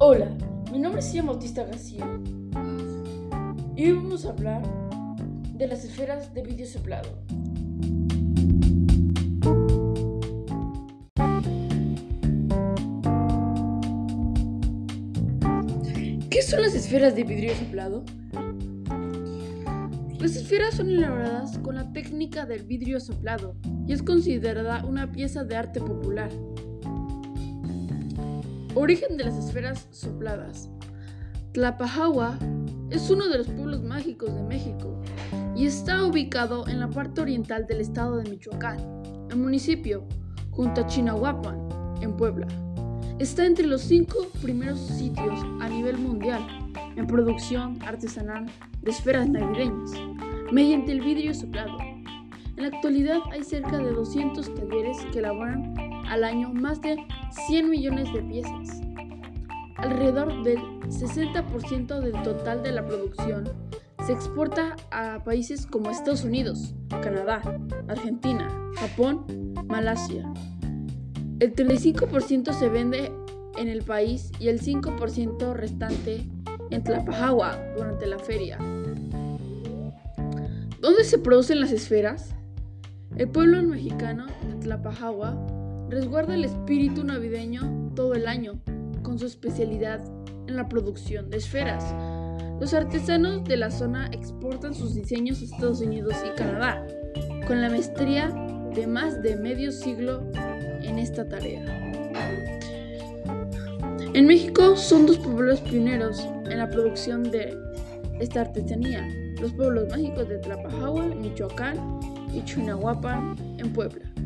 Hola, mi nombre es Bautista García y hoy vamos a hablar de las esferas de vidrio soplado. ¿Qué son las esferas de vidrio soplado? Las esferas son elaboradas con la técnica del vidrio soplado y es considerada una pieza de arte popular. Origen de las esferas sopladas. Tlapajahua es uno de los pueblos mágicos de México y está ubicado en la parte oriental del estado de Michoacán, el municipio, junto a Chinahuapan, en Puebla. Está entre los cinco primeros sitios a nivel mundial en producción artesanal de esferas navideñas, mediante el vidrio soplado. En la actualidad hay cerca de 200 talleres que elaboran al año más de 100 millones de piezas. Alrededor del 60% del total de la producción se exporta a países como Estados Unidos, Canadá, Argentina, Japón, Malasia. El 35% se vende en el país y el 5% restante en Tlapajagua durante la feria. ¿Dónde se producen las esferas? El pueblo mexicano de Tlapajagua resguarda el espíritu navideño todo el año, con su especialidad en la producción de esferas. Los artesanos de la zona exportan sus diseños a Estados Unidos y Canadá, con la maestría de más de medio siglo en esta tarea. En México son dos pueblos pioneros en la producción de esta artesanía, los pueblos mágicos de Tlapajahua, Michoacán y Chinahuapan, en Puebla.